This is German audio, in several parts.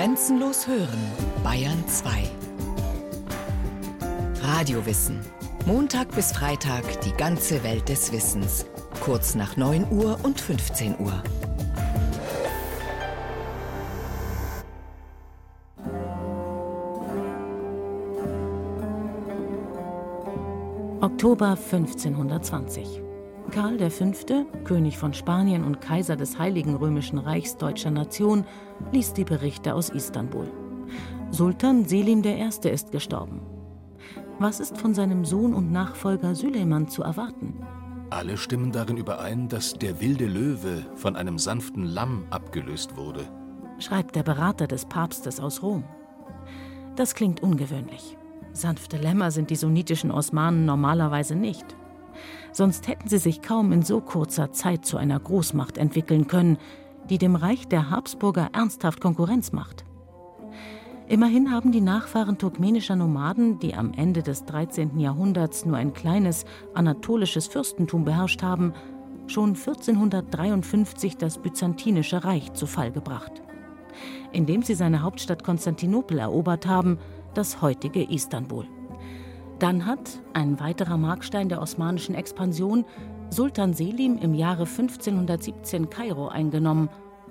Grenzenlos hören, Bayern 2. Radiowissen. Montag bis Freitag die ganze Welt des Wissens. Kurz nach 9 Uhr und 15 Uhr. Oktober 1520. Karl V., König von Spanien und Kaiser des Heiligen Römischen Reichs deutscher Nation, liest die Berichte aus Istanbul. Sultan Selim I. ist gestorben. Was ist von seinem Sohn und Nachfolger Süleyman zu erwarten? Alle stimmen darin überein, dass der wilde Löwe von einem sanften Lamm abgelöst wurde, schreibt der Berater des Papstes aus Rom. Das klingt ungewöhnlich. Sanfte Lämmer sind die sunnitischen Osmanen normalerweise nicht. Sonst hätten sie sich kaum in so kurzer Zeit zu einer Großmacht entwickeln können, die dem Reich der Habsburger ernsthaft Konkurrenz macht. Immerhin haben die Nachfahren turkmenischer Nomaden, die am Ende des 13. Jahrhunderts nur ein kleines anatolisches Fürstentum beherrscht haben, schon 1453 das Byzantinische Reich zu Fall gebracht. Indem sie seine Hauptstadt Konstantinopel erobert haben, das heutige Istanbul. Dann hat, ein weiterer Markstein der osmanischen Expansion, Sultan Selim im Jahre 1517 Kairo eingenommen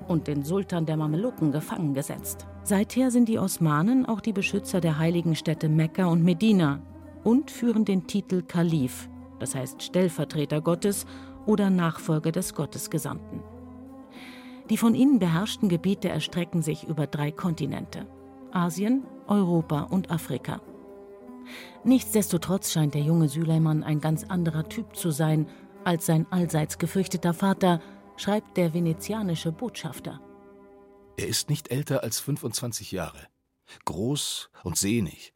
und den Sultan der Mamelucken gefangen gesetzt. Seither sind die Osmanen auch die Beschützer der heiligen Städte Mekka und Medina und führen den Titel Kalif, das heißt Stellvertreter Gottes oder Nachfolger des Gottesgesandten. Die von ihnen beherrschten Gebiete erstrecken sich über drei Kontinente: Asien, Europa und Afrika. Nichtsdestotrotz scheint der junge Süleyman ein ganz anderer Typ zu sein als sein allseits gefürchteter Vater, schreibt der venezianische Botschafter. Er ist nicht älter als 25 Jahre, groß und sehnig.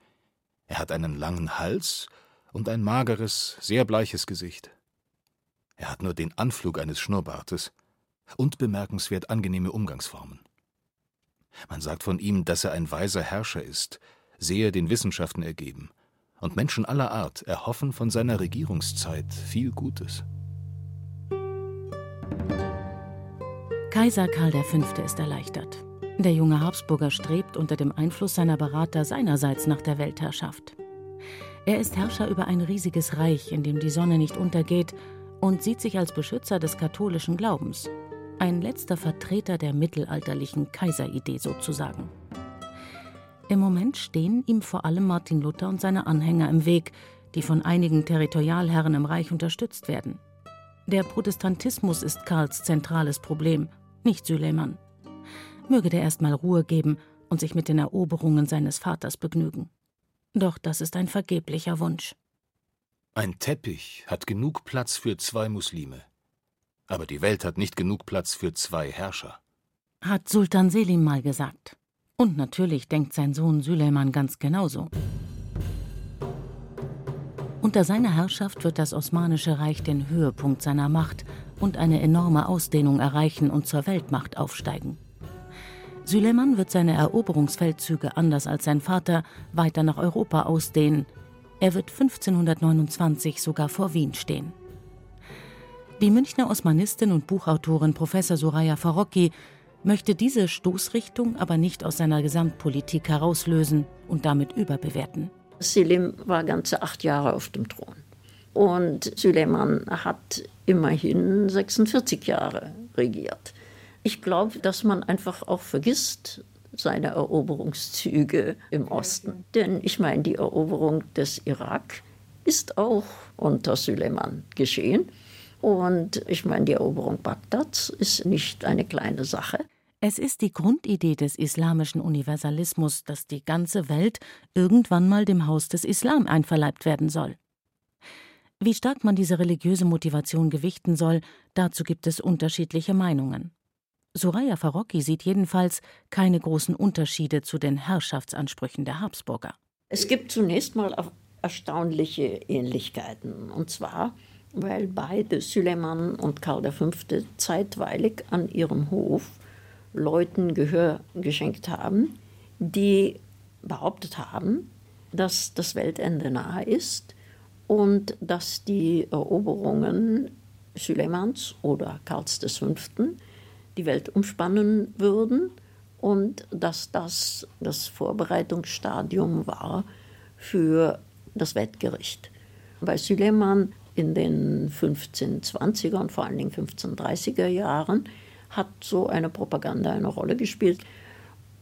Er hat einen langen Hals und ein mageres, sehr bleiches Gesicht. Er hat nur den Anflug eines Schnurrbartes und bemerkenswert angenehme Umgangsformen. Man sagt von ihm, dass er ein weiser Herrscher ist, sehr den Wissenschaften ergeben und Menschen aller Art erhoffen von seiner Regierungszeit viel Gutes. Kaiser Karl V. ist erleichtert. Der junge Habsburger strebt unter dem Einfluss seiner Berater seinerseits nach der Weltherrschaft. Er ist Herrscher über ein riesiges Reich, in dem die Sonne nicht untergeht, und sieht sich als Beschützer des katholischen Glaubens. Ein letzter Vertreter der mittelalterlichen Kaiseridee sozusagen. Im Moment stehen ihm vor allem Martin Luther und seine Anhänger im Weg, die von einigen Territorialherren im Reich unterstützt werden. Der Protestantismus ist Karls zentrales Problem, nicht Süleyman. Möge der erst mal Ruhe geben und sich mit den Eroberungen seines Vaters begnügen. Doch das ist ein vergeblicher Wunsch. Ein Teppich hat genug Platz für zwei Muslime. Aber die Welt hat nicht genug Platz für zwei Herrscher. Hat Sultan Selim mal gesagt. Und natürlich denkt sein Sohn Süleyman ganz genauso. Unter seiner Herrschaft wird das Osmanische Reich den Höhepunkt seiner Macht und eine enorme Ausdehnung erreichen und zur Weltmacht aufsteigen. Süleyman wird seine Eroberungsfeldzüge anders als sein Vater weiter nach Europa ausdehnen. Er wird 1529 sogar vor Wien stehen. Die Münchner Osmanistin und Buchautorin Professor Soraya Farocki möchte diese Stoßrichtung aber nicht aus seiner Gesamtpolitik herauslösen und damit überbewerten. Selim war ganze acht Jahre auf dem Thron. Und Süleyman hat immerhin 46 Jahre regiert. Ich glaube, dass man einfach auch vergisst seine Eroberungszüge im Osten. Denn ich meine, die Eroberung des Irak ist auch unter Süleyman geschehen. Und ich meine, die Eroberung Bagdads ist nicht eine kleine Sache. Es ist die Grundidee des islamischen Universalismus, dass die ganze Welt irgendwann mal dem Haus des Islam einverleibt werden soll. Wie stark man diese religiöse Motivation gewichten soll, dazu gibt es unterschiedliche Meinungen. Soraya Farocki sieht jedenfalls keine großen Unterschiede zu den Herrschaftsansprüchen der Habsburger. Es gibt zunächst mal erstaunliche Ähnlichkeiten. Und zwar, weil beide, Süleyman und Karl V., zeitweilig an ihrem Hof Leuten Gehör geschenkt haben, die behauptet haben, dass das Weltende nahe ist und dass die Eroberungen Süleymans oder Karls V. die Welt umspannen würden und dass das das Vorbereitungsstadium war für das Wettgericht. Bei Süleyman in den 1520er und vor allen Dingen 1530er Jahren hat so eine Propaganda eine Rolle gespielt.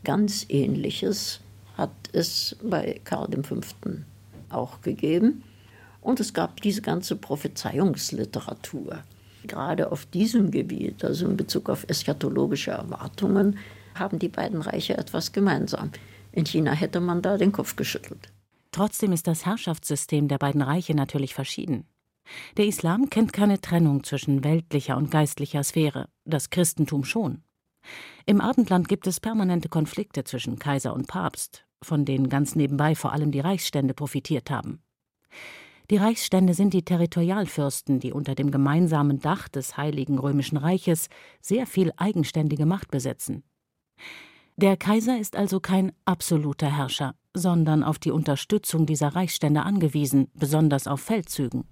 Ganz ähnliches hat es bei Karl V. auch gegeben. Und es gab diese ganze Prophezeiungsliteratur. Gerade auf diesem Gebiet, also in Bezug auf eschatologische Erwartungen, haben die beiden Reiche etwas gemeinsam. In China hätte man da den Kopf geschüttelt. Trotzdem ist das Herrschaftssystem der beiden Reiche natürlich verschieden. Der Islam kennt keine Trennung zwischen weltlicher und geistlicher Sphäre, das Christentum schon. Im Abendland gibt es permanente Konflikte zwischen Kaiser und Papst, von denen ganz nebenbei vor allem die Reichsstände profitiert haben. Die Reichsstände sind die Territorialfürsten, die unter dem gemeinsamen Dach des Heiligen Römischen Reiches sehr viel eigenständige Macht besitzen. Der Kaiser ist also kein absoluter Herrscher, sondern auf die Unterstützung dieser Reichsstände angewiesen, besonders auf Feldzügen.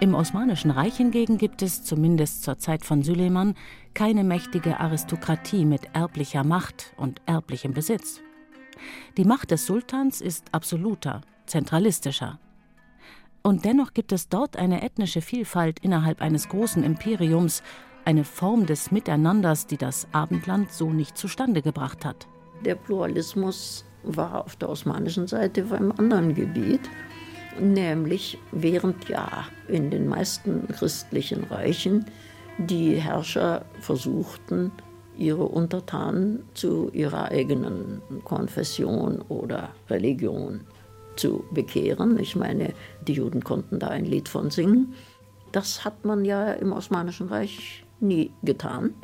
Im Osmanischen Reich hingegen gibt es, zumindest zur Zeit von Süleyman, keine mächtige Aristokratie mit erblicher Macht und erblichem Besitz. Die Macht des Sultans ist absoluter, zentralistischer. Und dennoch gibt es dort eine ethnische Vielfalt innerhalb eines großen Imperiums, eine Form des Miteinanders, die das Abendland so nicht zustande gebracht hat. Der Pluralismus war auf der osmanischen Seite beim anderen Gebiet, nämlich während ja in den meisten christlichen Reichen die Herrscher versuchten, ihre Untertanen zu ihrer eigenen Konfession oder Religion zu bekehren. Ich meine, die Juden konnten da ein Lied von singen. Das hat man ja im Osmanischen Reich nie getan,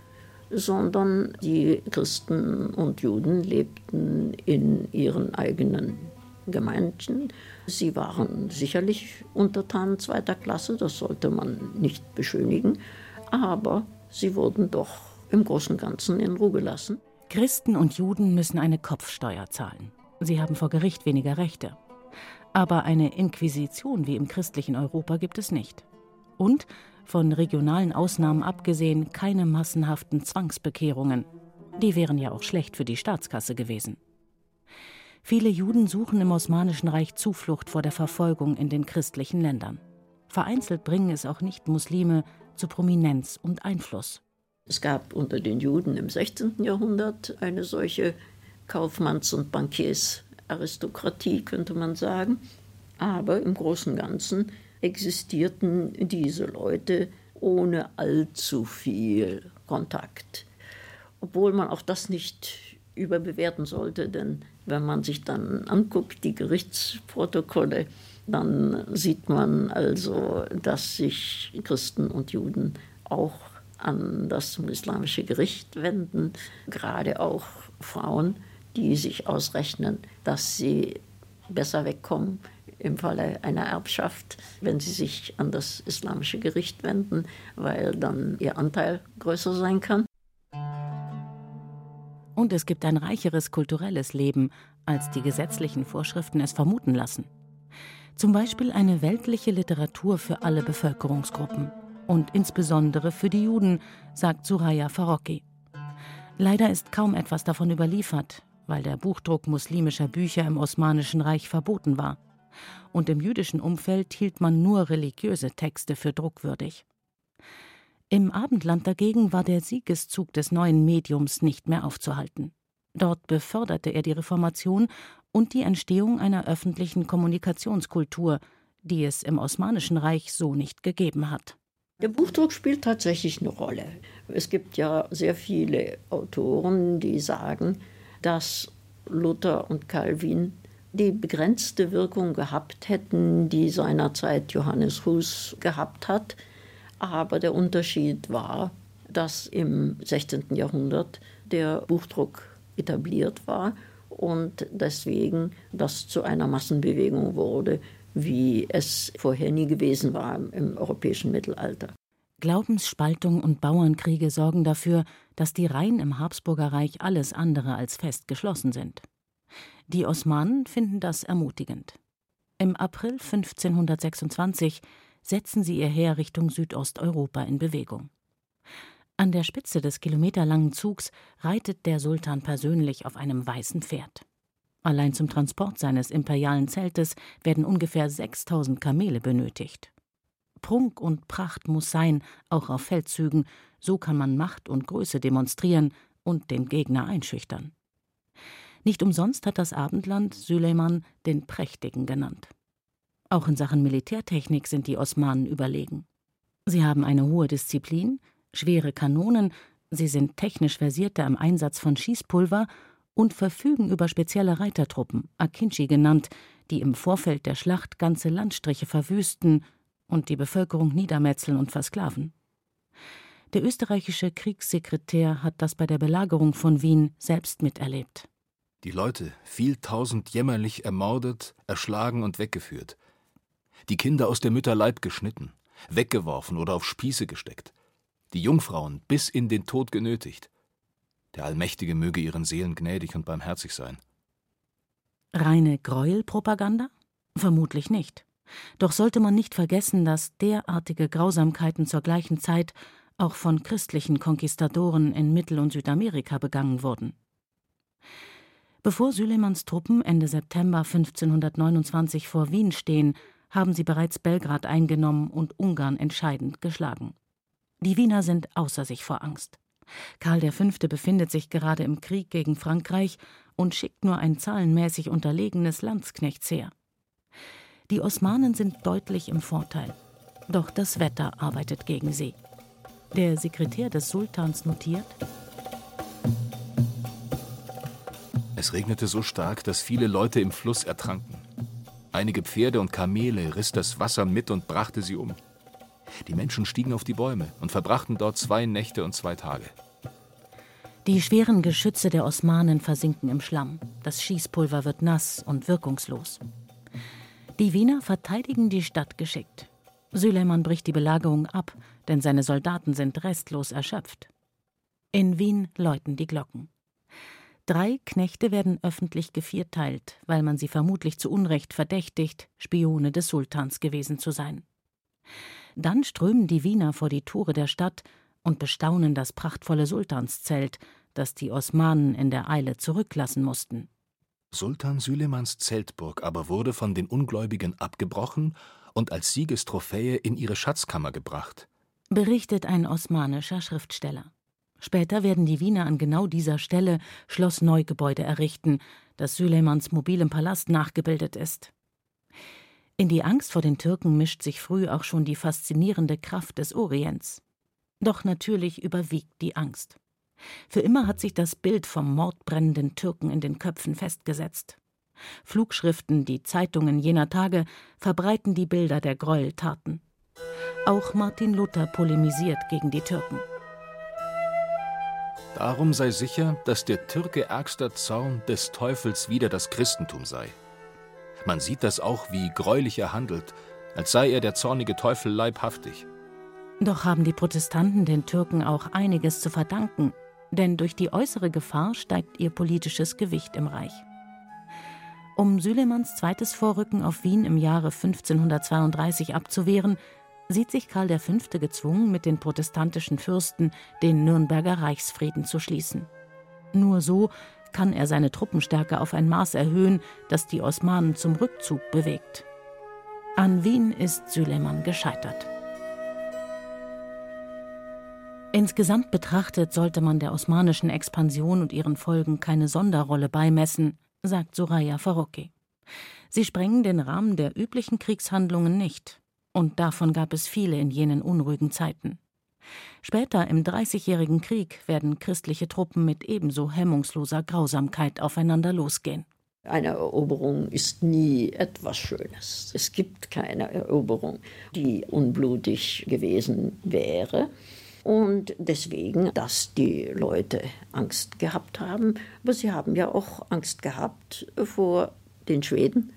sondern die Christen und Juden lebten in ihren eigenen Gemeinden. Sie waren sicherlich Untertanen zweiter Klasse, das sollte man nicht beschönigen, aber sie wurden doch im Großen und Ganzen in Ruhe gelassen. Christen und Juden müssen eine Kopfsteuer zahlen. Sie haben vor Gericht weniger Rechte. Aber eine Inquisition wie im christlichen Europa gibt es nicht. Und von regionalen Ausnahmen abgesehen keine massenhaften Zwangsbekehrungen. Die wären ja auch schlecht für die Staatskasse gewesen. Viele Juden suchen im Osmanischen Reich Zuflucht vor der Verfolgung in den christlichen Ländern. Vereinzelt bringen es auch Nicht-Muslime zu Prominenz und Einfluss. Es gab unter den Juden im 16. Jahrhundert eine solche Kaufmanns- und Bankiersaristokratie, könnte man sagen. Aber im Großen und Ganzen existierten diese Leute ohne allzu viel Kontakt. Obwohl man auch das nicht überbewerten sollte, denn wenn man sich dann anguckt, die Gerichtsprotokolle, dann sieht man also, dass sich Christen und Juden auch an das islamische Gericht wenden, gerade auch Frauen, die sich ausrechnen, dass sie besser wegkommen im Falle einer Erbschaft, wenn sie sich an das islamische Gericht wenden, weil dann ihr Anteil größer sein kann. Und es gibt ein reicheres kulturelles Leben, als die gesetzlichen Vorschriften es vermuten lassen. Zum Beispiel eine weltliche Literatur für alle Bevölkerungsgruppen und insbesondere für die Juden, sagt Suraya Farocki. Leider ist kaum etwas davon überliefert, weil der Buchdruck muslimischer Bücher im Osmanischen Reich verboten war und im jüdischen Umfeld hielt man nur religiöse Texte für druckwürdig. Im Abendland dagegen war der Siegeszug des neuen Mediums nicht mehr aufzuhalten. Dort beförderte er die Reformation und die Entstehung einer öffentlichen Kommunikationskultur, die es im Osmanischen Reich so nicht gegeben hat. Der Buchdruck spielt tatsächlich eine Rolle. Es gibt ja sehr viele Autoren, die sagen, dass Luther und Calvin die begrenzte Wirkung gehabt hätten, die seinerzeit Johannes Hus gehabt hat. Aber der Unterschied war, dass im 16. Jahrhundert der Buchdruck etabliert war und deswegen das zu einer Massenbewegung wurde, wie es vorher nie gewesen war im europäischen Mittelalter. Glaubensspaltung und Bauernkriege sorgen dafür, dass die Reihen im Habsburger Reich alles andere als fest geschlossen sind. Die Osmanen finden das ermutigend. Im April 1526 setzen sie ihr Heer Richtung Südosteuropa in Bewegung. An der Spitze des kilometerlangen Zugs reitet der Sultan persönlich auf einem weißen Pferd. Allein zum Transport seines imperialen Zeltes werden ungefähr 6000 Kamele benötigt. Prunk und Pracht muss sein, auch auf Feldzügen, so kann man Macht und Größe demonstrieren und den Gegner einschüchtern. Nicht umsonst hat das Abendland Süleyman den Prächtigen genannt. Auch in Sachen Militärtechnik sind die Osmanen überlegen. Sie haben eine hohe Disziplin, schwere Kanonen, sie sind technisch versierter im Einsatz von Schießpulver und verfügen über spezielle Reitertruppen, Akinci genannt, die im Vorfeld der Schlacht ganze Landstriche verwüsten und die Bevölkerung niedermetzeln und versklaven. Der österreichische Kriegssekretär hat das bei der Belagerung von Wien selbst miterlebt. Die Leute, viel tausend jämmerlich ermordet, erschlagen und weggeführt. Die Kinder aus der Mütter Leib geschnitten, weggeworfen oder auf Spieße gesteckt die Jungfrauen bis in den Tod genötigt. Der Allmächtige möge ihren Seelen gnädig und barmherzig sein. Reine Gräuelpropaganda? Vermutlich nicht. Doch sollte man nicht vergessen, dass derartige Grausamkeiten zur gleichen Zeit auch von christlichen Konquistadoren in Mittel- und Südamerika begangen wurden. Bevor Sülemans Truppen Ende September 1529 vor Wien stehen, haben sie bereits Belgrad eingenommen und Ungarn entscheidend geschlagen. Die Wiener sind außer sich vor Angst. Karl V. befindet sich gerade im Krieg gegen Frankreich und schickt nur ein zahlenmäßig unterlegenes Landsknechtsheer. Die Osmanen sind deutlich im Vorteil. Doch das Wetter arbeitet gegen sie. Der Sekretär des Sultans notiert: Es regnete so stark, dass viele Leute im Fluss ertranken. Einige Pferde und Kamele riss das Wasser mit und brachte sie um. Die Menschen stiegen auf die Bäume und verbrachten dort zwei Nächte und zwei Tage. Die schweren Geschütze der Osmanen versinken im Schlamm. Das Schießpulver wird nass und wirkungslos. Die Wiener verteidigen die Stadt geschickt. Süleyman bricht die Belagerung ab, denn seine Soldaten sind restlos erschöpft. In Wien läuten die Glocken. Drei Knechte werden öffentlich gevierteilt, weil man sie vermutlich zu Unrecht verdächtigt, Spione des Sultans gewesen zu sein. Dann strömen die Wiener vor die Tore der Stadt und bestaunen das prachtvolle Sultanszelt, das die Osmanen in der Eile zurücklassen mussten. Sultan Sülemans Zeltburg aber wurde von den Ungläubigen abgebrochen und als Siegestrophäe in ihre Schatzkammer gebracht. Berichtet ein osmanischer Schriftsteller. Später werden die Wiener an genau dieser Stelle Schloss Neugebäude errichten, das Süleymans mobilem Palast nachgebildet ist. In die Angst vor den Türken mischt sich früh auch schon die faszinierende Kraft des Orients. Doch natürlich überwiegt die Angst. Für immer hat sich das Bild vom mordbrennenden Türken in den Köpfen festgesetzt. Flugschriften, die Zeitungen jener Tage verbreiten die Bilder der Gräueltaten. Auch Martin Luther polemisiert gegen die Türken. Darum sei sicher, dass der Türke ärgster Zorn des Teufels wider das Christentum sei. Man sieht das auch, wie greulich er handelt, als sei er der zornige Teufel leibhaftig. Doch haben die Protestanten den Türken auch einiges zu verdanken, denn durch die äußere Gefahr steigt ihr politisches Gewicht im Reich. Um Sülemans zweites Vorrücken auf Wien im Jahre 1532 abzuwehren, sieht sich Karl V. gezwungen, mit den protestantischen Fürsten den Nürnberger Reichsfrieden zu schließen. Nur so kann er seine Truppenstärke auf ein Maß erhöhen, das die Osmanen zum Rückzug bewegt. An Wien ist Süleyman gescheitert. Insgesamt betrachtet sollte man der osmanischen Expansion und ihren Folgen keine Sonderrolle beimessen, sagt Soraya Farocki. Sie sprengen den Rahmen der üblichen Kriegshandlungen nicht, und davon gab es viele in jenen unruhigen Zeiten. Später im Dreißigjährigen Krieg werden christliche Truppen mit ebenso hemmungsloser Grausamkeit aufeinander losgehen. Eine Eroberung ist nie etwas Schönes. Es gibt keine Eroberung, die unblutig gewesen wäre. Und deswegen, dass die Leute Angst gehabt haben. Aber sie haben ja auch Angst gehabt vor den Schweden,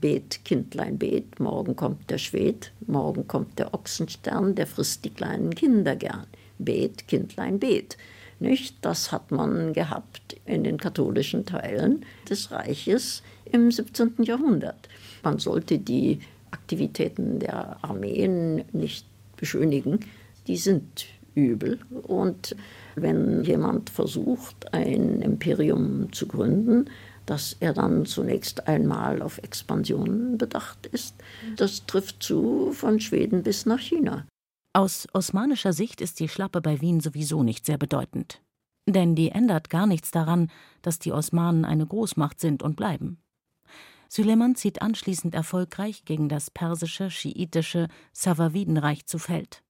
Bet, Kindlein, bet, morgen kommt der Schwed, morgen kommt der Ochsenstern, der frisst die kleinen Kinder gern. Bet, Kindlein, bet. Nicht? Das hat man gehabt in den katholischen Teilen des Reiches im 17. Jahrhundert. Man sollte die Aktivitäten der Armeen nicht beschönigen. Die sind übel. Und wenn jemand versucht, ein Imperium zu gründen, dass er dann zunächst einmal auf Expansion bedacht ist, das trifft zu von Schweden bis nach China. Aus osmanischer Sicht ist die Schlappe bei Wien sowieso nicht sehr bedeutend. Denn die ändert gar nichts daran, dass die Osmanen eine Großmacht sind und bleiben. Süleyman zieht anschließend erfolgreich gegen das persische, schiitische Safavidenreich zu Feld.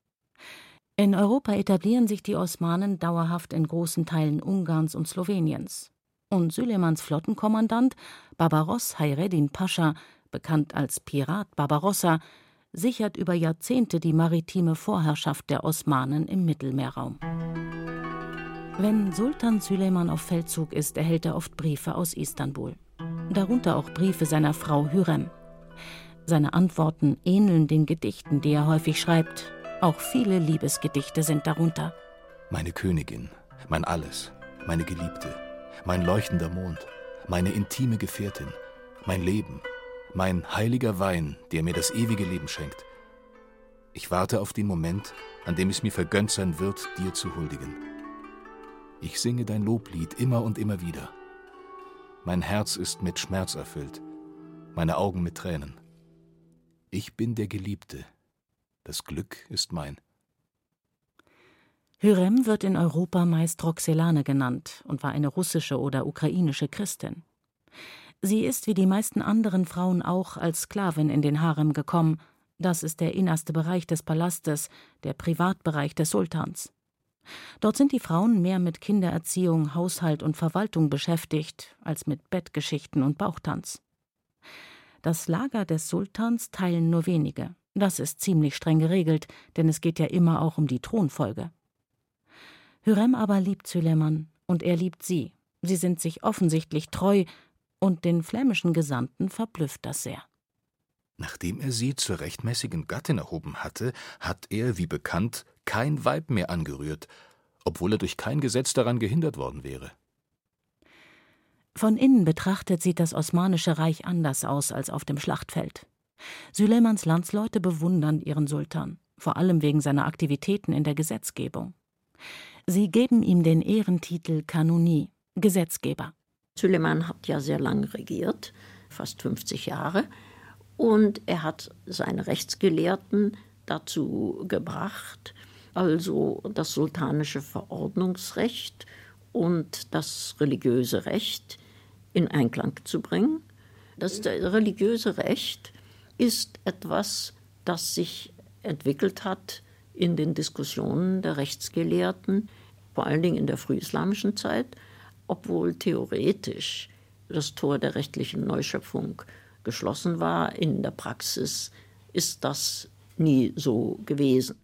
In Europa etablieren sich die Osmanen dauerhaft in großen Teilen Ungarns und Sloweniens. Und Süleymans Flottenkommandant Barbaros Hayreddin Pascha, bekannt als Pirat Barbarossa, sichert über Jahrzehnte die maritime Vorherrschaft der Osmanen im Mittelmeerraum. Wenn Sultan Süleyman auf Feldzug ist, erhält er oft Briefe aus Istanbul darunter auch Briefe seiner Frau Hürrem. Seine Antworten ähneln den Gedichten, die er häufig schreibt. Auch viele Liebesgedichte sind darunter. Meine Königin, mein Alles, meine Geliebte, mein leuchtender Mond, meine intime Gefährtin, mein Leben, mein heiliger Wein, der mir das ewige Leben schenkt. Ich warte auf den Moment, an dem es mir vergönnt sein wird, dir zu huldigen. Ich singe dein Loblied immer und immer wieder. Mein Herz ist mit Schmerz erfüllt, meine Augen mit Tränen. Ich bin der Geliebte, das Glück ist mein. Hyrem wird in Europa meist Roxelane genannt und war eine russische oder ukrainische Christin. Sie ist wie die meisten anderen Frauen auch als Sklavin in den Harem gekommen. Das ist der innerste Bereich des Palastes, der Privatbereich des Sultans. Dort sind die Frauen mehr mit Kindererziehung, Haushalt und Verwaltung beschäftigt als mit Bettgeschichten und Bauchtanz. Das Lager des Sultans teilen nur wenige. Das ist ziemlich streng geregelt, denn es geht ja immer auch um die Thronfolge. Hürrem aber liebt Süleyman und er liebt sie. Sie sind sich offensichtlich treu und den flämischen Gesandten verblüfft das sehr. Nachdem er sie zur rechtmäßigen Gattin erhoben hatte, hat er, wie bekannt, kein Weib mehr angerührt, obwohl er durch kein Gesetz daran gehindert worden wäre. Von innen betrachtet sieht das Osmanische Reich anders aus als auf dem Schlachtfeld. Süleymans Landsleute bewundern ihren Sultan, vor allem wegen seiner Aktivitäten in der Gesetzgebung. Sie geben ihm den Ehrentitel Kanuni, Gesetzgeber. Süleyman hat ja sehr lange regiert, fast 50 Jahre, und er hat seine Rechtsgelehrten dazu gebracht, also das sultanische Verordnungsrecht und das religiöse Recht in Einklang zu bringen. Das religiöse Recht ist etwas, das sich entwickelt hat in den Diskussionen der Rechtsgelehrten, vor allen Dingen in der frühislamischen Zeit, obwohl theoretisch das Tor der rechtlichen Neuschöpfung geschlossen war. In der Praxis ist das nie so gewesen.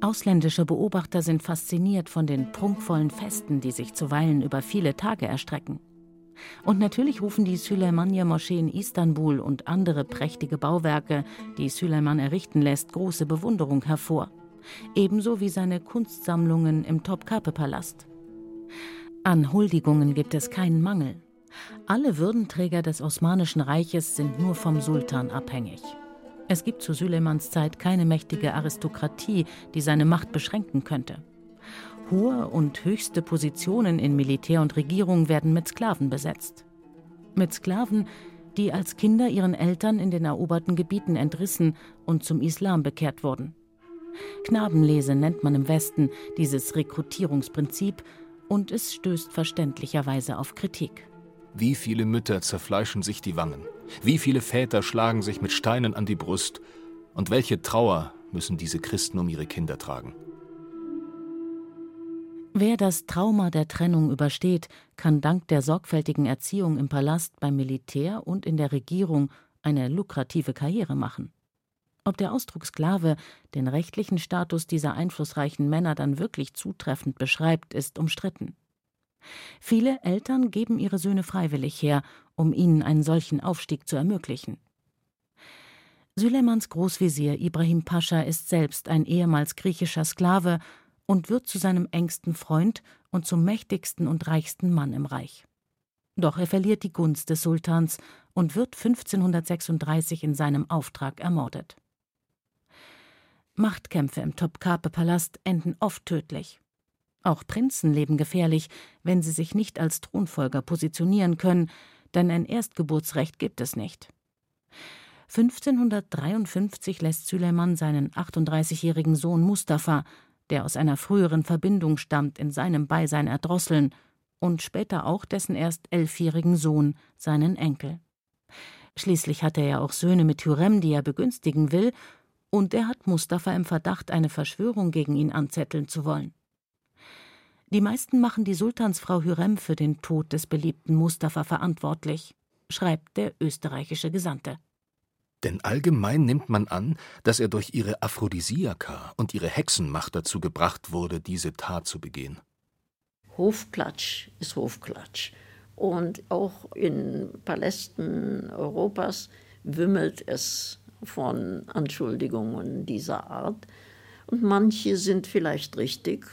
Ausländische Beobachter sind fasziniert von den prunkvollen Festen, die sich zuweilen über viele Tage erstrecken. Und natürlich rufen die Süleymaniye-Moschee in Istanbul und andere prächtige Bauwerke, die Süleyman errichten lässt, große Bewunderung hervor. Ebenso wie seine Kunstsammlungen im Topkapi-Palast. An Huldigungen gibt es keinen Mangel. Alle Würdenträger des Osmanischen Reiches sind nur vom Sultan abhängig. Es gibt zu Süleymans Zeit keine mächtige Aristokratie, die seine Macht beschränken könnte. Hohe und höchste Positionen in Militär und Regierung werden mit Sklaven besetzt. Mit Sklaven, die als Kinder ihren Eltern in den eroberten Gebieten entrissen und zum Islam bekehrt wurden. Knabenlese nennt man im Westen dieses Rekrutierungsprinzip und es stößt verständlicherweise auf Kritik. Wie viele Mütter zerfleischen sich die Wangen? Wie viele Väter schlagen sich mit Steinen an die Brust? Und welche Trauer müssen diese Christen um ihre Kinder tragen? Wer das Trauma der Trennung übersteht, kann dank der sorgfältigen Erziehung im Palast, beim Militär und in der Regierung eine lukrative Karriere machen. Ob der Ausdruck Sklave den rechtlichen Status dieser einflussreichen Männer dann wirklich zutreffend beschreibt, ist umstritten. Viele Eltern geben ihre Söhne freiwillig her, um ihnen einen solchen Aufstieg zu ermöglichen. Süleymans Großvezier Ibrahim Pascha ist selbst ein ehemals griechischer Sklave und wird zu seinem engsten Freund und zum mächtigsten und reichsten Mann im Reich. Doch er verliert die Gunst des Sultans und wird 1536 in seinem Auftrag ermordet. Machtkämpfe im Topkapi-Palast enden oft tödlich. Auch Prinzen leben gefährlich, wenn sie sich nicht als Thronfolger positionieren können, denn ein Erstgeburtsrecht gibt es nicht. 1553 lässt Süleyman seinen 38-jährigen Sohn Mustafa, der aus einer früheren Verbindung stammt, in seinem Beisein erdrosseln und später auch dessen erst elfjährigen Sohn, seinen Enkel. Schließlich hat er ja auch Söhne mit Hürrem, die er begünstigen will, und er hat Mustafa im Verdacht, eine Verschwörung gegen ihn anzetteln zu wollen. Die meisten machen die Sultansfrau Hürrem für den Tod des beliebten Mustafa verantwortlich, schreibt der österreichische Gesandte. Denn allgemein nimmt man an, dass er durch ihre Aphrodisiaka und ihre Hexenmacht dazu gebracht wurde, diese Tat zu begehen. Hofklatsch ist Hofklatsch. Und auch in Palästen Europas wimmelt es von Anschuldigungen dieser Art. Und manche sind vielleicht richtig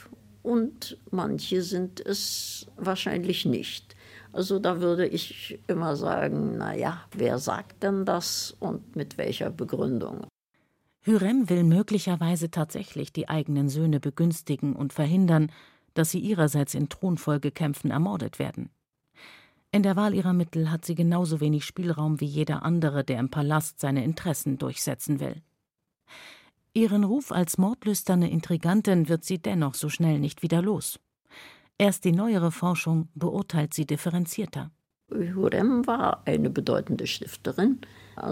und manche sind es wahrscheinlich nicht. Also da würde ich immer sagen, naja, wer sagt denn das und mit welcher Begründung? Hürrem will möglicherweise tatsächlich die eigenen Söhne begünstigen und verhindern, dass sie ihrerseits in Thronfolgekämpfen ermordet werden. In der Wahl ihrer Mittel hat sie genauso wenig Spielraum wie jeder andere, der im Palast seine Interessen durchsetzen will. Ihren Ruf als mordlüsterne Intrigantin wird sie dennoch so schnell nicht wieder los. Erst die neuere Forschung beurteilt sie differenzierter. Hurrem war eine bedeutende Stifterin.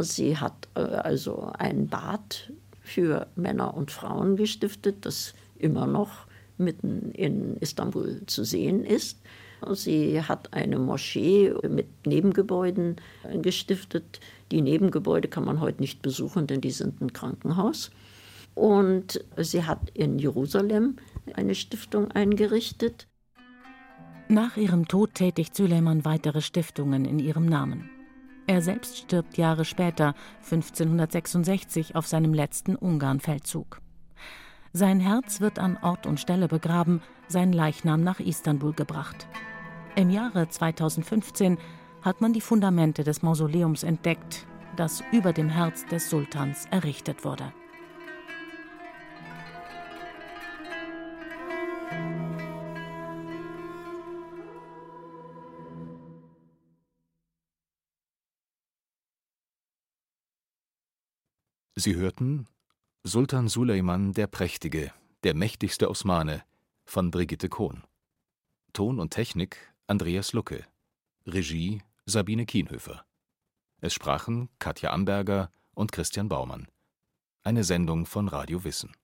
Sie hat äh, also ein Bad für Männer und Frauen gestiftet, das immer noch mitten in Istanbul zu sehen ist. Sie hat eine Moschee mit Nebengebäuden gestiftet. Die Nebengebäude kann man heute nicht besuchen, denn die sind ein Krankenhaus. Und sie hat in Jerusalem eine Stiftung eingerichtet. Nach ihrem Tod tätigt Süleyman weitere Stiftungen in ihrem Namen. Er selbst stirbt Jahre später, 1566, auf seinem letzten Ungarnfeldzug. Sein Herz wird an Ort und Stelle begraben, sein Leichnam nach Istanbul gebracht. Im Jahre 2015 hat man die Fundamente des Mausoleums entdeckt, das über dem Herz des Sultans errichtet wurde. Sie hörten Sultan Suleiman der Prächtige, der mächtigste Osmane von Brigitte Kohn. Ton und Technik Andreas Lucke. Regie Sabine Kienhöfer. Es sprachen Katja Amberger und Christian Baumann. Eine Sendung von Radio Wissen.